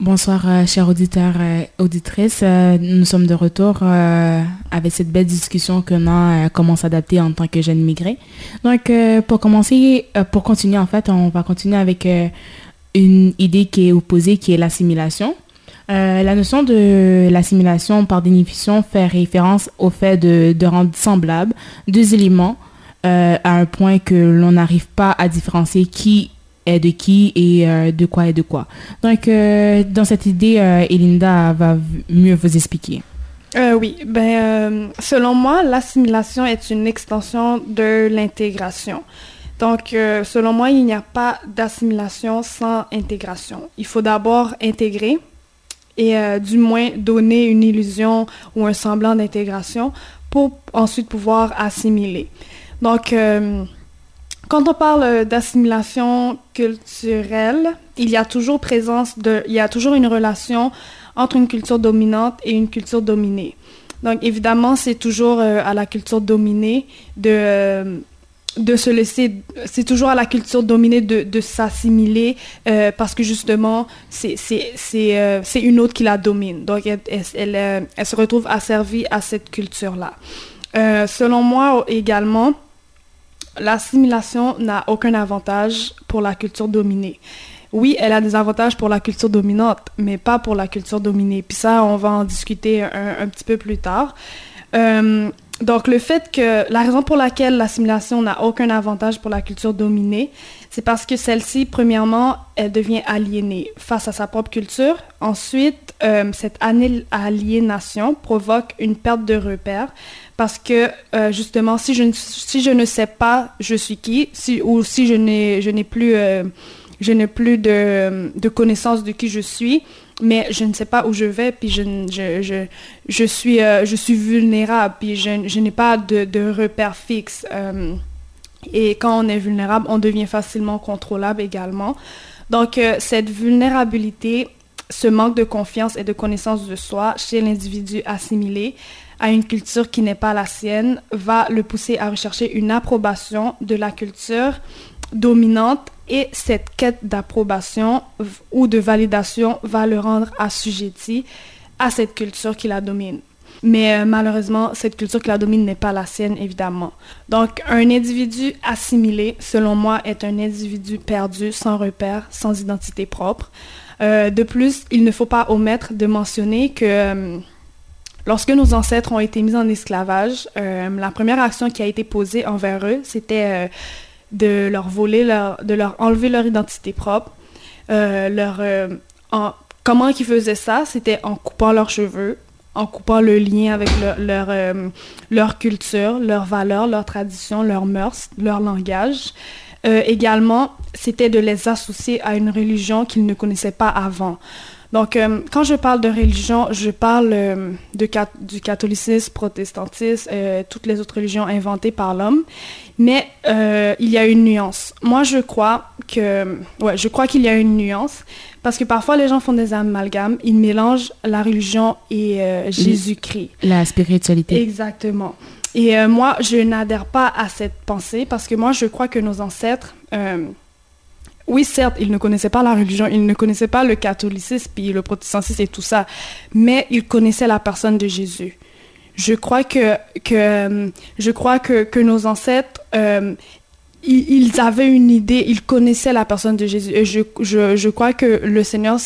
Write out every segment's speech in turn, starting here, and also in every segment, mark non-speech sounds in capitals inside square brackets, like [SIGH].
Bonsoir, euh, chers auditeurs et auditrices. Euh, nous sommes de retour euh, avec cette belle discussion qu'on a comment s'adapter en tant que jeune immigré. Donc, pour commencer, pour continuer, en fait, on va continuer avec une idée qui est opposée, qui est l'assimilation. la notion de l'assimilation, par définition, fait référence au fait de, de rendre semblables deux éléments à un point que l'on n'arrive pas à différencier qui est de qui et euh, de quoi et de quoi. Donc, euh, dans cette idée, euh, Elinda va mieux vous expliquer. oui, ben, selon moi, l'assimilation est une extension de l'intégration. Donc, selon moi, il n'y a pas d'assimilation sans intégration. Il faut d'abord intégrer et du moins donner une illusion ou un semblant d'intégration pour ensuite pouvoir assimiler. Donc, quand on parle euh, d'assimilation culturelle, il y a toujours présence de, il y a toujours une relation entre une culture dominante et une culture dominée. Donc évidemment, c'est toujours euh, à la culture dominée de euh, de se laisser, c'est toujours à la culture dominée de, de s'assimiler parce que justement, c'est c'est une autre qui la domine. Donc, elle, elle, elle, se retrouve asservie à cette culture-là. selon moi également, l'assimilation n'a aucun avantage pour la culture dominée. Oui, elle a des avantages pour la culture dominante, mais pas pour la culture dominée. Puis ça, on va en discuter un, petit peu plus tard. Euh, donc, le fait que la raison pour laquelle l'assimilation n'a aucun avantage pour la culture dominée, c'est parce que celle-ci, premièrement, elle devient aliénée face à sa propre culture. Ensuite, euh, cette aliénation provoque une perte de repères parce que euh, justement, si je, ne, si je ne sais pas je suis qui, ou si je n'ai, plus, euh, je plus de, de, connaissance de qui je suis, mais je ne sais pas où je vais, puis je, je, je, je suis, euh, je suis vulnérable, puis je, je n'ai pas de, de repères fixes. et quand on est vulnérable, on devient facilement contrôlable également. Donc, cette vulnérabilité, ce manque de confiance et de connaissance de soi chez l'individu assimilé, à une culture qui n'est pas la sienne va le pousser à rechercher une approbation de la culture dominante et cette quête d'approbation ou de validation va le rendre assujetti à cette culture qui la domine. Mais euh, malheureusement, cette culture qui la domine n'est pas la sienne, évidemment. Donc, un individu assimilé, selon moi, est un individu perdu, sans repère, sans identité propre. Euh, de plus, il ne faut pas omettre de mentionner que... Euh, Lorsque nos ancêtres ont été mis en esclavage, euh, la première action qui a été posée envers eux, c'était euh, de leur voler, de leur enlever leur identité propre. Euh, leur, en, comment ils faisaient ça? C'était en coupant leurs cheveux, en coupant le lien avec leur, leur culture, leurs valeurs, leurs traditions, leurs mœurs, leur langage. également, c'était de les associer à une religion qu'ils ne connaissaient pas avant. Donc, euh, quand je parle de religion, je parle euh, de, du catholicisme, protestantisme, euh, toutes les autres religions inventées par l'homme. Mais il y a une nuance. Moi, je crois que, ouais, je crois qu'il y a une nuance parce que parfois les gens font des amalgames, ils mélangent la religion et Jésus-Christ. La spiritualité. Exactement. Et moi, je n'adhère pas à cette pensée parce que moi, je crois que nos ancêtres oui, certes, ils ne connaissaient pas la religion, ils ne connaissaient pas le catholicisme, puis le protestantisme et tout ça, mais ils connaissaient la personne de Jésus. Je crois que, que, je crois que, que nos ancêtres, euh, ils, avaient une idée, ils connaissaient la personne de Jésus. Je, je, je crois que le Seigneur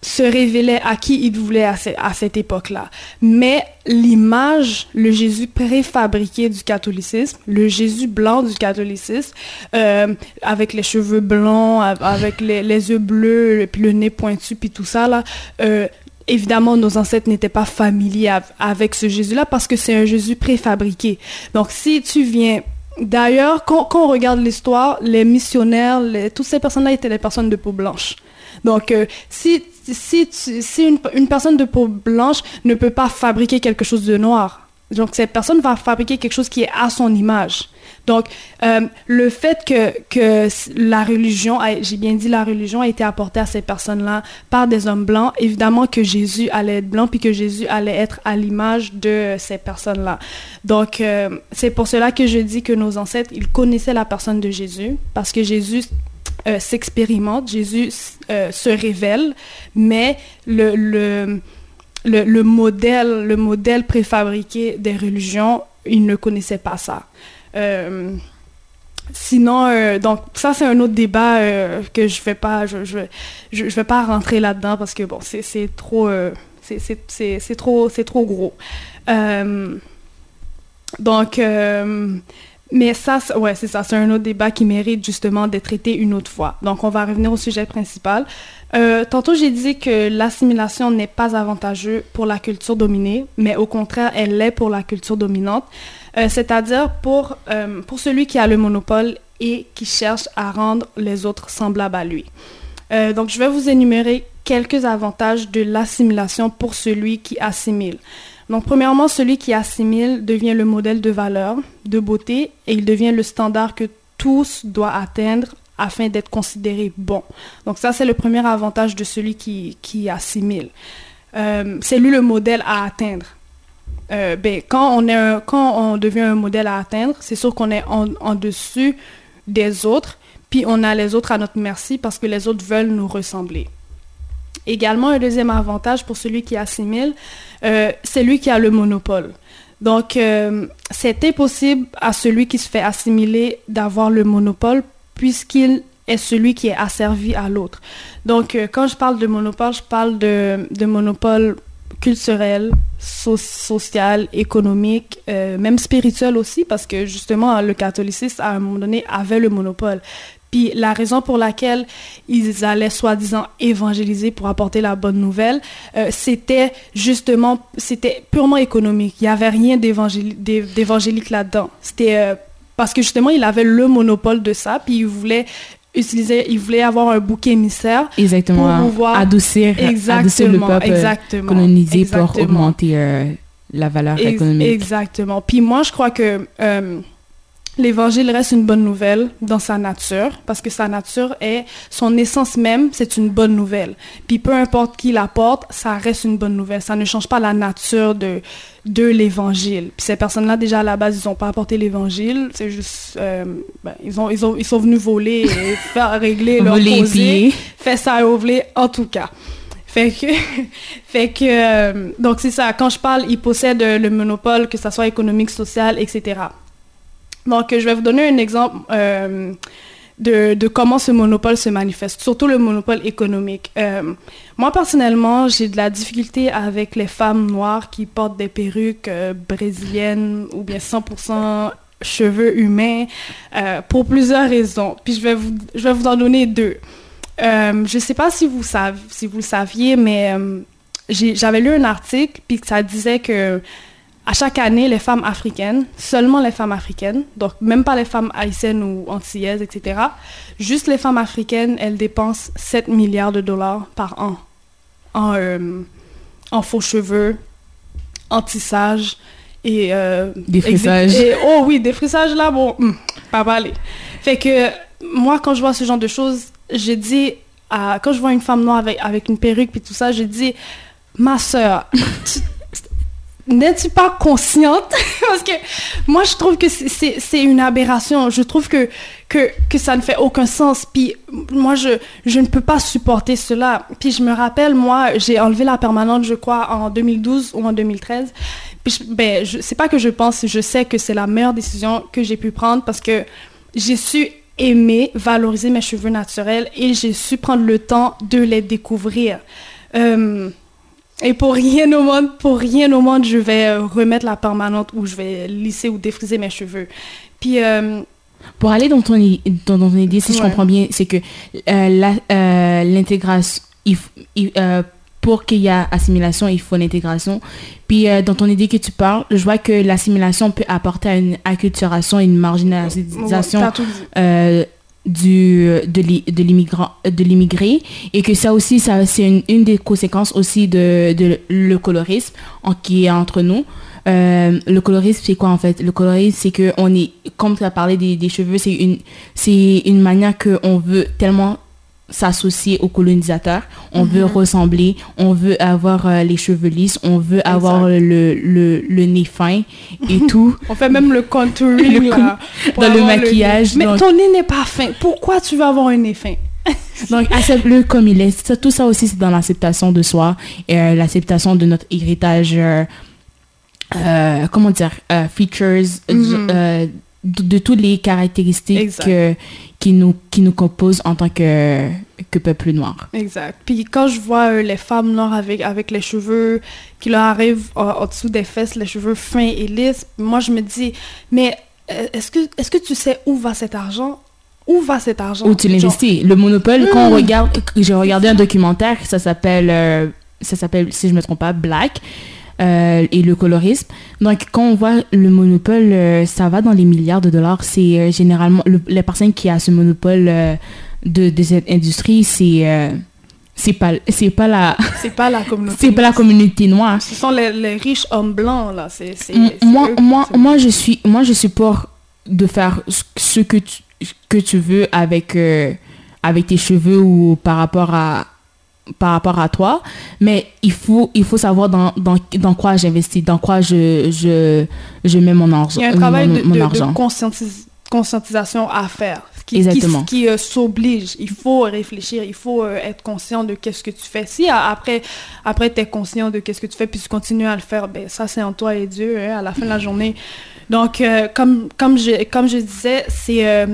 se révélait à qui il voulait à, cette époque-là. Mais l'image, le Jésus préfabriqué du catholicisme, le Jésus blanc du catholicisme, euh, avec les cheveux blancs, avec les, yeux bleus, puis le nez pointu, puis tout ça, là, euh, évidemment, nos ancêtres n'étaient pas familiers avec ce Jésus-là parce que c'est un Jésus préfabriqué. Donc, si tu viens D'ailleurs, quand, on regarde l'histoire, les missionnaires, toutes ces personnes-là étaient des personnes de peau blanche. Donc, euh, si une, une, personne de peau blanche ne peut pas fabriquer quelque chose de noir, donc cette personne va fabriquer quelque chose qui est à son image. Donc, euh, le fait que, la religion, j'ai bien dit la religion, a été apportée à ces personnes-là par des hommes blancs, évidemment que Jésus allait être blanc, puis que Jésus allait être à l'image de ces personnes-là. Donc, euh, c'est pour cela que je dis que nos ancêtres, ils connaissaient la personne de Jésus, parce que Jésus euh, s'expérimente, Jésus se révèle, mais le, le, le, modèle, le modèle préfabriqué des religions, il ne connaissait pas ça. Euh, sinon, donc ça c'est un autre débat que je vais pas, je, je, je, vais pas rentrer là-dedans parce que bon, c'est trop, c'est trop, c'est trop gros. donc mais ça, ouais, c'est ça, c'est un autre débat qui mérite justement d'être traité une autre fois. Donc, on va revenir au sujet principal. Euh, tantôt, j'ai dit que l'assimilation n'est pas avantageuse pour la culture dominée, mais au contraire, elle l'est pour la culture dominante, euh, c'est-à-dire pour, euh, pour celui qui a le monopole et qui cherche à rendre les autres semblables à lui. donc, je vais vous énumérer quelques avantages de l'assimilation pour celui qui assimile. Donc, premièrement, celui qui assimile devient le modèle de valeur, de beauté, et il devient le standard que tous doivent atteindre afin d'être considéré bon. Donc, ça, c'est le premier avantage de celui qui, assimile. Euh, c'est lui le modèle à atteindre. Euh, ben, quand, on est quand on devient un modèle à atteindre, c'est sûr qu'on est en, en dessus des autres, puis on a les autres à notre merci parce que les autres veulent nous ressembler. Également, un deuxième avantage pour celui qui assimile, euh, c'est lui qui a le monopole. Donc, euh, c'est impossible à celui qui se fait assimiler d'avoir le monopole puisqu'il est celui qui est asservi à l'autre. Donc, euh, quand je parle de monopole, je parle de, de monopole culturel, social, économique, même spirituel aussi, parce que justement, le catholicisme, à un moment donné, avait le monopole. Puis la raison pour laquelle ils allaient soi-disant évangéliser pour apporter la bonne nouvelle, euh, c'était justement, c'était purement économique. Il n'y avait rien d'évangélique là-dedans. C'était euh, parce que justement, il avait le monopole de ça, puis il voulait utiliser, il voulait avoir un bouc émissaire exactement, pour pouvoir adoucir, adoucir le peuple exactement, colonisé pour augmenter euh, la valeur économique. Exactement. Puis moi, je crois que L'évangile reste une bonne nouvelle dans sa nature, parce que sa nature est, son essence même, c'est une bonne nouvelle. Puis peu importe qui l'apporte, ça reste une bonne nouvelle. Ça ne change pas la nature de, de l'évangile. Puis ces personnes-là, déjà à la base, ils n'ont pas apporté l'évangile. C'est juste, euh, ben, ils, ont, ils, ont, ils sont venus voler et [LAUGHS] faire régler leur causé. Fait ça voler, en tout cas. Fait que, [LAUGHS] fait que euh, donc c'est ça. Quand je parle, ils possèdent le monopole, que ce soit économique, social, etc. Donc, je vais vous donner un exemple euh, de, comment ce monopole se manifeste, surtout le monopole économique. Euh, moi, personnellement, j'ai de la difficulté avec les femmes noires qui portent des perruques euh, brésiliennes ou bien 100% cheveux humains pour plusieurs raisons. Puis, je vais vous, je vais vous en donner deux. je ne sais pas si vous, si vous le saviez, mais j'avais lu un article, puis ça disait que à chaque année, les femmes africaines, seulement les femmes africaines, donc même pas les femmes haïtiennes ou antillaises, etc., juste les femmes africaines, elles dépensent 7 milliards de dollars par an en, euh, en faux cheveux, en tissage et... Euh, des frissages. oh oui, des frissages là, bon, hmm, pas mal. Fait que moi, quand je vois ce genre de choses, je dis, à, quand je vois une femme noire avec, avec une perruque et tout ça, je dis, ma soeur, n'es-tu pas consciente? [LAUGHS] Parce que moi, je trouve que c'est une aberration. Je trouve que, que, que, ça ne fait aucun sens. Puis moi, je, je ne peux pas supporter cela. Puis je me rappelle, moi, j'ai enlevé la permanente, je crois, en 2012 ou en 2013. Puis je, ben, c'est pas que je pense, je sais que c'est la meilleure décision que j'ai pu prendre parce que j'ai su aimer, valoriser mes cheveux naturels et j'ai su prendre le temps de les découvrir. Euh, et pour rien au monde, pour rien au monde, je vais euh, remettre la permanente ou je vais lisser ou défriser mes cheveux. Puis euh, pour aller dans ton, dans, ton idée, si je comprends bien, c'est que euh, l'intégration, pour qu'il y ait assimilation, il faut l'intégration. Puis dans ton idée que tu parles, je vois que l'assimilation peut apporter à une acculturation, une marginalisation du, de l'immigré et que ça aussi ça c'est une, des conséquences aussi de, le colorisme en, qui est entre nous. Euh, le colorisme c'est quoi en fait? Le colorisme c'est que on est comme tu as parlé des, cheveux c'est une c'est une manière que on veut tellement s'associer aux colonisateurs. On veut ressembler, on veut avoir euh, les cheveux lisses, on veut avoir le, le, le nez fin et [LAUGHS] tout. on fait même le contouring Le là, dans le maquillage. Mais donc- ton nez n'est pas fin. Pourquoi tu veux avoir un nez fin? [LAUGHS] Donc, accepte-le comme il est. Ça, tout ça aussi, c'est dans l'acceptation de soi et euh, l'acceptation de notre héritage, euh, comment dire, features, Mhm. Euh, de, de toutes les caractéristiques qui, nous, qui nous composent en tant que, que peuple noir. Exact. Puis quand je vois euh, les femmes noires avec, avec les cheveux qui leur arrivent en, en dessous des fesses, les cheveux fins et lisses, moi je me dis, mais euh, est-ce que, est-ce que tu sais où va cet argent? Où va cet argent? Où tu l'investis. Le monopole, quand on regarde, j'ai regardé un documentaire, ça s'appelle, euh, ça s'appelle, si je me trompe pas, Black. Euh, et le colorisme. Donc, quand on voit le monopole, euh, ça va dans les milliards de dollars. C'est euh, généralement le- les personnes qui a ce monopole de, de cette industrie, c'est c'est pas c'est pas la C'est pas la communauté. [LAUGHS] c'est pas la communauté noire. Ce sont les, les riches hommes blancs, là. C'est, c'est, M- c'est moi eux moi moi je suis moi je suis pour de faire ce- que tu que tu veux avec avec tes cheveux ou par rapport à par rapport à toi mais il faut il faut savoir dans, dans, dans quoi j'investis dans quoi je, je je mets mon argent Il y a un euh, travail mon, de, mon de- conscientis- conscientisation à faire. Qui, Exactement. Qui, qui, euh, s'oblige. Il faut réfléchir, il faut euh, être conscient de qu'est-ce que tu fais. Si après, après tu es conscient de qu'est-ce que tu fais, puis tu continues à le faire, ben ça c'est en toi et Dieu hein, à la fin de la journée. Donc, euh, comme, comme, je, comme je disais, c'est...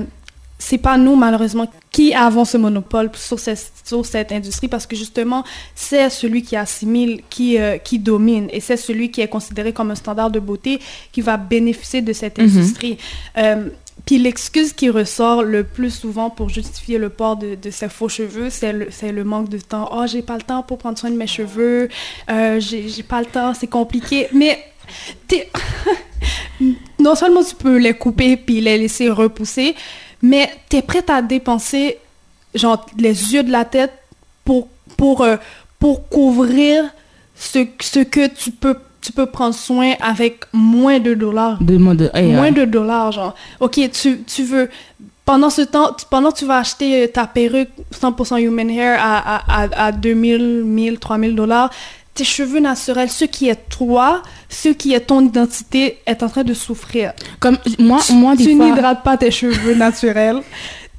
c'est pas nous, malheureusement, qui avons ce monopole sur cette, sur cette industrie parce que justement, c'est celui qui assimile, qui, euh, qui domine et c'est celui qui est considéré comme un standard de beauté qui va bénéficier de cette Mhm. industrie. Euh, puis l'excuse qui ressort le plus souvent pour justifier le port de, de ces faux cheveux, c'est le, le manque de temps. Oh, j'ai pas le temps pour prendre soin de mes cheveux, euh, j'ai pas le temps, c'est compliqué. Mais [LAUGHS] non seulement tu peux les couper puis les laisser repousser, mais tu es prête à dépenser genre les yeux de la tête pour pour euh, pour couvrir ce, ce que tu peux tu peux prendre soin avec moins de dollars? de Moins euh, de dollars, genre. OK, tu, tu veux... Pendant ce temps, tu- pendant que tu vas acheter euh, ta perruque 100% human hair à, à, à, à 2000, 1000, 3000 dollars, tes cheveux naturels, ce qui est toi, ce qui est ton identité, est en train de souffrir. comme moi moi des tu fois n'hydrates pas tes cheveux naturels.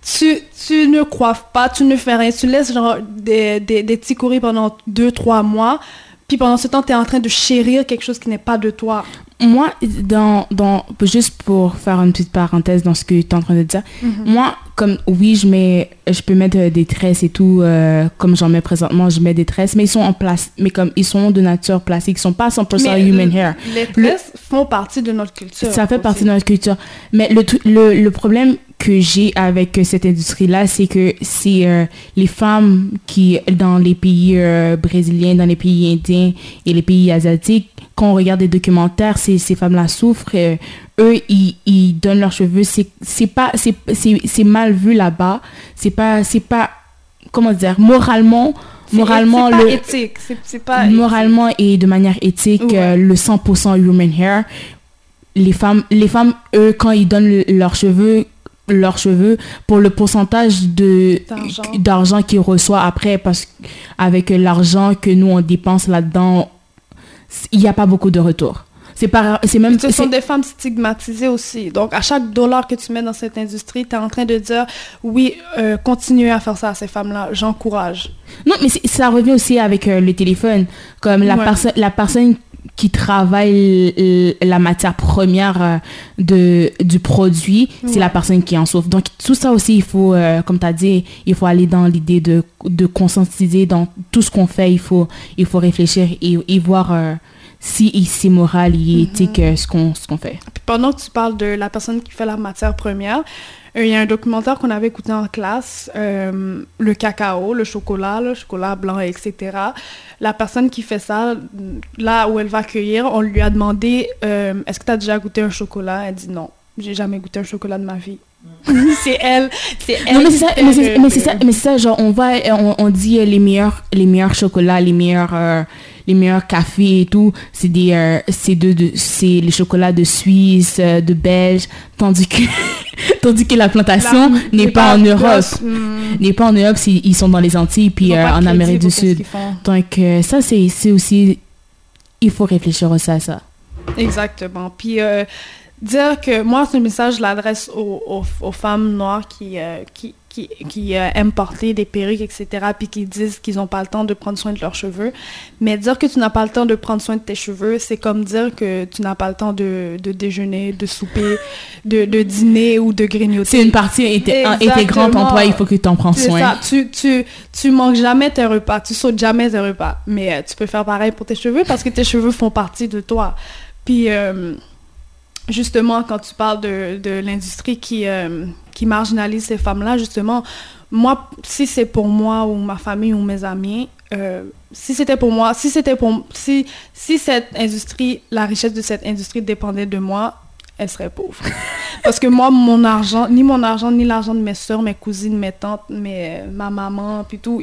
Tu, tu ne coiffes pas, tu ne fais rien. Tu laisses genre des, des, des petits courir pendant 2-3 mois. Puis pendant ce temps, tu es en train de chérir quelque chose qui n'est pas de toi. moi dans dans juste pour faire une petite parenthèse dans ce que tu es en train de dire Moi, comme oui, je mets, je peux mettre euh, des tresses et tout, euh, comme j'en mets présentement, je mets des tresses, mais ils sont en place, mais comme ils sont de nature plastique, ils sont pas 100% Mais human hair. Les tresses font partie de notre culture. Ça fait aussi. partie de notre culture. Mais le, le, le problème que j'ai avec euh, cette industrie-là, c'est que c'est euh, les femmes qui, dans les pays euh, brésiliens, dans les pays indiens et les pays asiatiques, quand on regarde des documentaires, ces, ces femmes-là souffrent. euh, eux, ils, ils donnent leurs cheveux. C'est pas, c'est mal vu là-bas. C'est pas, c'est pas, comment dire, moralement, moralement, pas le, éthique. Pas moralement et de manière éthique, Ouais. le 100% human hair, les femmes, les femmes, eux, quand ils donnent le- leurs cheveux, leurs cheveux pour le pourcentage de D'argent. qu'ils reçoivent après parce qu'avec l'argent que nous on dépense là-dedans il n'y a pas beaucoup de retour c'est pas c'est même Ce sont des femmes stigmatisées aussi. Donc, à chaque dollar que tu mets dans cette industrie, tu es en train de dire, oui, euh, continuez à faire ça à ces femmes-là. J'encourage. Non, mais ça revient aussi avec euh, le téléphone. Comme la, Ouais. personne la personne qui travaille la matière première euh, de, du produit, c'est la personne qui en souffre. Donc, tout ça aussi, il faut, euh, comme tu as dit, il faut aller dans l'idée de, de conscientiser dans tout ce qu'on fait. Il faut, il faut réfléchir et, et voir euh, si c'est moral et éthique euh, ce qu'on ce qu'on fait. Pendant que tu parles de la personne qui fait la matière première, euh, il y a un documentaire qu'on avait écouté en classe, euh, le cacao, le chocolat, le chocolat blanc, etc. La personne qui fait ça, là où elle va cueillir, on lui a demandé euh, Est-ce que tu as déjà goûté un chocolat? Elle dit non, j'ai jamais goûté un chocolat de ma vie. [LAUGHS] c'est elle, c'est elle. Non, mais c'est ça, mais c'est le- mais c'est ça, mais c'est ça, genre, on va, on, on dit les meilleurs, les meilleurs chocolats, les meilleurs, les meilleurs cafés et tout, c'est des, euh, c'est de, de- c'est les chocolats de Suisse, euh, de Belge, tandis que, [LAUGHS] tandis que la plantation La- n'est pas en Europe, hmm, n'est pas en Europe, ils sont dans les Antilles puis euh, en Amérique du Sud. Donc euh, ça, c'est, c'est aussi, il faut réfléchir aussi à ça. Exactement. Puis euh, dire que moi, ce message, je l'adresse aux, aux- aux femmes noires qui, qui, qui, qui, euh, aiment porter des perruques, etc., puis qui disent qu'ils n'ont pas le temps de prendre soin de leurs cheveux. Mais dire que tu n'as pas le temps de prendre soin de tes cheveux, c'est comme dire que tu n'as pas le temps de, de déjeuner, de souper, de, de dîner ou de grignoter. C'est une partie intégrante en toi, il faut que tu en prends C'est soin. ça, tu, tu, tu manques jamais tes repas, tu sautes jamais tes repas. Mais euh, tu peux faire pareil pour tes cheveux parce que tes cheveux font partie de toi. Puis, euh, justement, quand tu parles de, de l'industrie qui, euh, qui marginalise ces femmes-là, justement, moi, si c'est pour moi ou ma famille ou mes amis, euh, si c'était pour moi, si c'était pour, si, si cette industrie, la richesse de cette industrie dépendait de moi, elle serait pauvre. [LAUGHS] Parce que moi, mon argent, ni mon argent, ni l'argent de mes soeurs, mes cousines, mes tantes, mes, ma maman, puis tout,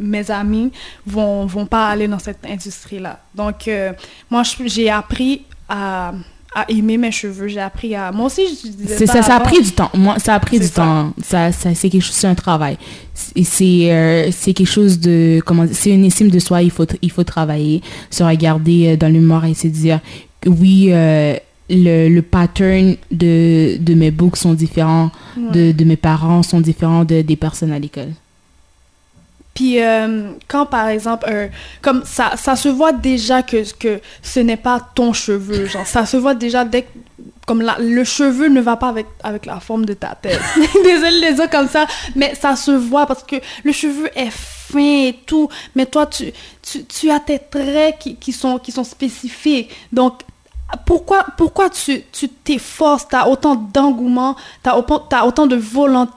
mes amis vont, vont pas aller dans cette industrie-là. Donc, euh, moi, j'ai appris à, à aimer mes cheveux. J'ai appris à... Moi aussi, je disais ça, ça a pris du temps. Moi, ça a pris du temps. Ça, ça, c'est quelque chose, c'est un travail. C'est, c'est, euh, c'est quelque chose de, comment c'est une estime de soi. Il faut, il faut travailler, se regarder euh, dans le miroir et se dire, oui, euh, le, le pattern de, de mes books sont différents, de, de mes parents sont différents de, des personnes à l'école. Puis euh, quand par exemple, comme ça, ça se voit déjà que, ce n'est pas ton cheveu, genre ça se voit déjà dès que, comme la- le cheveu ne va pas avec, avec la forme de ta tête. [LAUGHS] Désolée les dire comme ça, mais ça se voit parce que le cheveu est fin et tout, mais toi tu, tu, tu as tes traits qui, qui, sont, qui sont spécifiques. Donc pourquoi, pourquoi tu tu t'efforces, tu as autant d'engouement, tu as, autant de,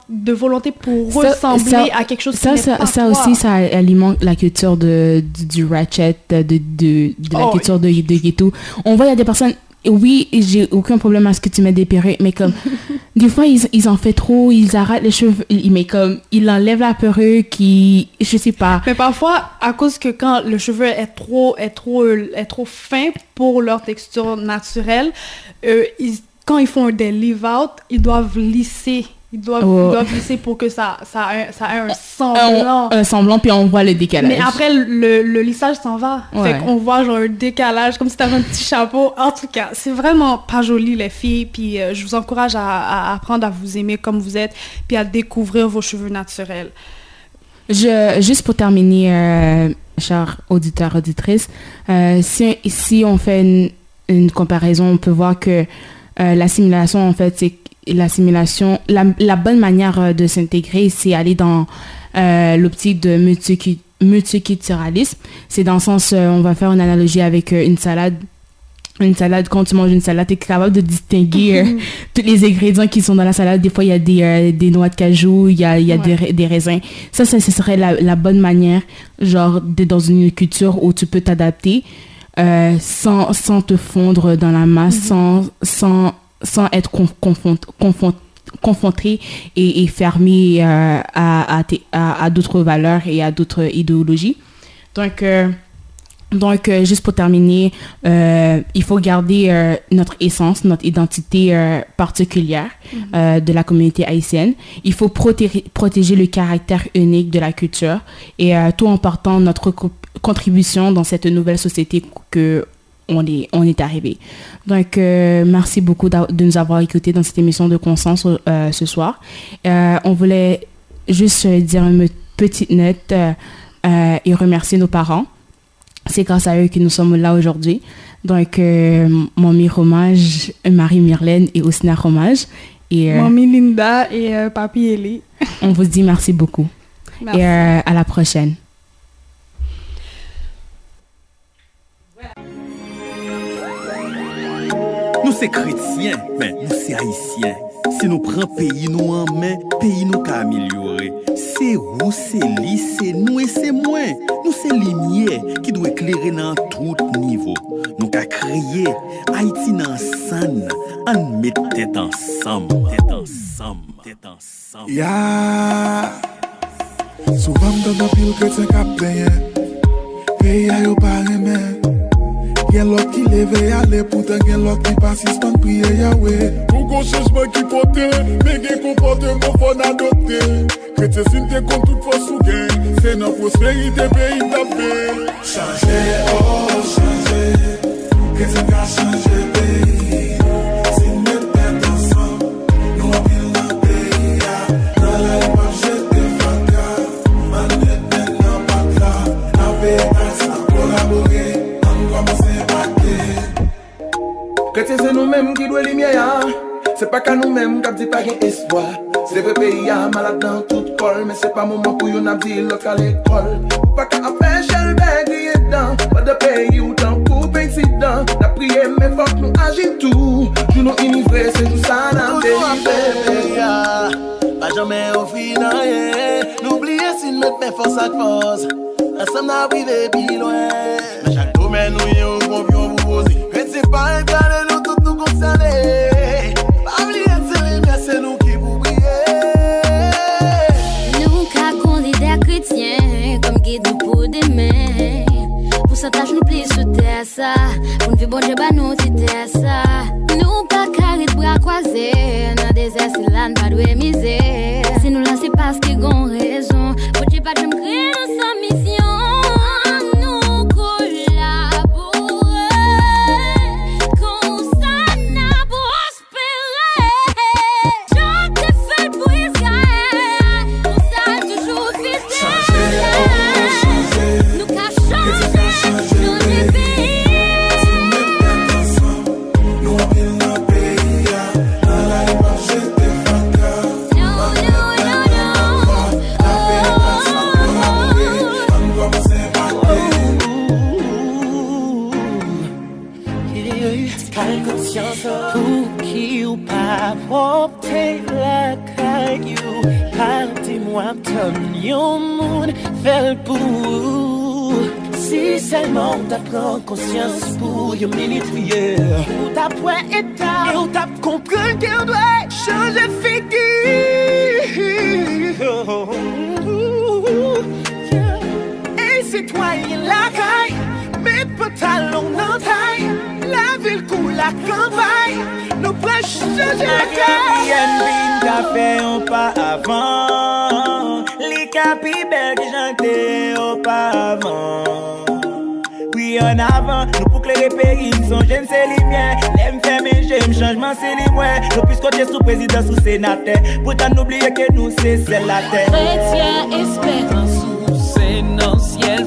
de volonté pour Ça- ressembler ça- à quelque chose Ça, qui ça, pas ça toi? aussi, ça alimente la culture de, du, du ratchet, de, de, de la Oh, culture de, de ghetto. On voit, il y a des personnes, oui, j'ai aucun problème à ce que tu mets des perruques, mais comme, [LAUGHS] des fois, ils, ils en font trop, ils arrêtent les cheveux, mais comme, ils enlèvent la perruque, ils, je sais pas. Mais parfois, à cause que quand le cheveu est trop, est trop, euh, est trop fin pour leur texture naturelle, euh, ils- quand ils font des leave-out, ils doivent lisser. Ils doivent, Oh. ils doivent lisser pour que ça, ça, ait, ça ait un Un, semblant. un semblant, puis on voit le décalage. Mais après, le, le lissage s'en va. Ouais. Fait qu'on voit genre un décalage, comme si t'avais un petit chapeau. En tout cas, c'est vraiment pas joli, les filles. Puis euh, je vous encourage à, à apprendre à vous aimer comme vous êtes, puis à découvrir vos cheveux naturels. Je, juste pour terminer, euh, chers auditeurs, auditrices, euh, si, si on fait une, une comparaison, on peut voir que euh, l'assimilation, en fait, c'est l'assimilation, la, la bonne manière euh, de s'intégrer, c'est aller dans euh, l'optique de multicu- multiculturalisme. C'est dans le sens, euh, on va faire une analogie avec euh, une salade. Une salade, quand tu manges une salade, tu es capable de distinguer [LAUGHS] tous les ingrédients qui sont dans la salade. Des fois, il y a des, des noix de cajou, il y a, y a Ouais. des, des raisins. Ça, ça, ce serait la, la bonne manière, genre, d'être dans une culture où tu peux t'adapter sans, sans te fondre dans la masse, sans, sans, sans être conf- confront- confront- confronté et, et fermé euh, à, à, tes- à, à d'autres valeurs et à d'autres idéologies. Donc, euh, donc, euh, juste pour terminer, il faut garder notre essence, notre identité particulière euh, de la communauté haïtienne. Il faut protéger, protéger le caractère unique de la culture et tout en portant notre co- contribution dans cette nouvelle société que on est, on est arrivé. Donc, euh, merci beaucoup de nous avoir écoutés dans cette émission de conscience euh, ce soir. Euh, on voulait juste dire une petite note et remercier nos parents. C'est grâce à eux que nous sommes là aujourd'hui. Donc, Mamie Romage, Marie Myrlène et Osina Romage. Et Mamie Linda et Papi Eli. on vous dit merci beaucoup. Merci. Et à la prochaine. Nou se kretien, men nou se haisyen. Se nou pran peyi nou an men, peyi nou ka amelyore. Se ou, se li, se nou e se mwen. Nou se limye ki dwe kleren nan tout nivou. Nou ka kreye, Haiti nan san, an met tet ansam. Tet ansam, tet ansam. Ya, souvan mdan apil kretien kap plenye. Peyi a yo paremen. leve ale pou te gen lòk ki pasistan priye yawe Nou kon chanjman ki pote, men gen kompote mwen fon adopte Kretye sin te kon tout fos ou gen, se nan prosperite pe yi tape Chanje, oh chanje, kretye ka chanje peyi metye se nou menm ki dwe limye ya. Se pa ka nou menm kap di pa gen eswa. Se ve peyi ya malak nan tout kol. Men se pa mouman pou yon ap di lok al ekol. Pa ka apen chel beg liye dan. Pa de peyi ou tan koupe insidan Na priye men fok nou aji tou. Jou nou inivre se jou sa nan delive Toujou apen peyi ya. Pa jamen ou finan ye N'oubliye sin met men fos ak fos Asam nan vive pi lwen. Men chak domen nou yon konpyon pou pose Kwen se pa e sa Moun fi bonje ba nou ti te sa Nou pa karit bra kwaze Nan de si lan pa dwe mize Si nou lan se paske gon re la campagne, nous prêches changer la caille. Yann ka fe yon pa avan Li ka pi bel ki jante yon pa avan Oui en avant, nou pou klere peyi Son jen se li mien, lem fe men jem Chanjman se li mwen, nou pis kote sou prezident sou senate Poutan n'oubliye ke nou se sel la terre Chrétien espérance sous c'est non ciel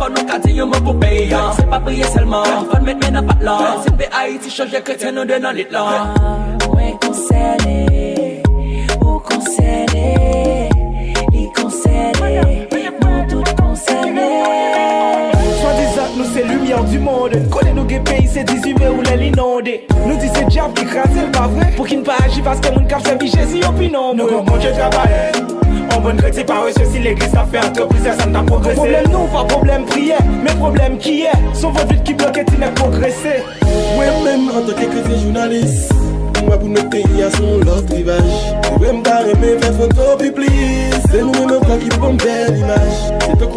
yo mwen pou peyi an Se pa priye selman, fon met men an pat lan Se pe Haiti chanje kretien nou de nan lit lan ah, Mwen konsele, ou konsele Li konsele, mwen tout konsele Swa dizak nou se lumièr du monde. Kone nou ge peyi se dizume ou lè l'inonde Nous dit c'est diable qui crase le pas vrai. Pour qu'il ne pas agir parce que moun kap servi Jésus au pinon Nous bon Dieu travaille. On bonne chrétien par reçu si l'église a fait entreprise ça n'a progressé. Problème nous pas problème prière. Mais problème qui est? Son votre vie qui bloque et n'a progressé. Mwen men an tanke kretien jounalist Mwen pou nou peyi a son lot rivaj Mwen mta reme fè foto pi plis Se nou mwen mwen ki pou imaj Se te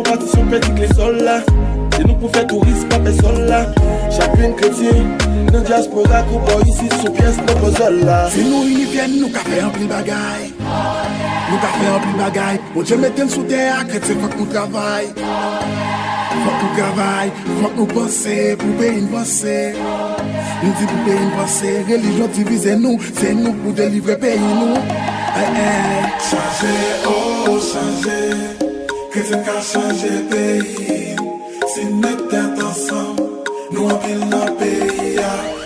le sol la Se nou pou fè tourist pa pe sol la Champin kretye Nan diaspora kou bo isi sou pyes nan pozol la Si nou yi vyen nou ka fe anpil bagay Nou ka fe anpil bagay Moun dje meten sou de akret se fok nou travay Fok nou travay, fok nou pense pou pe invase Nou di pou pe invase, relijon divize nou Se nou pou delivre pe inou Chanje, oh chanje Kretien ka chanje pe peyi Si nou tet ansan Nou apil nan pe yon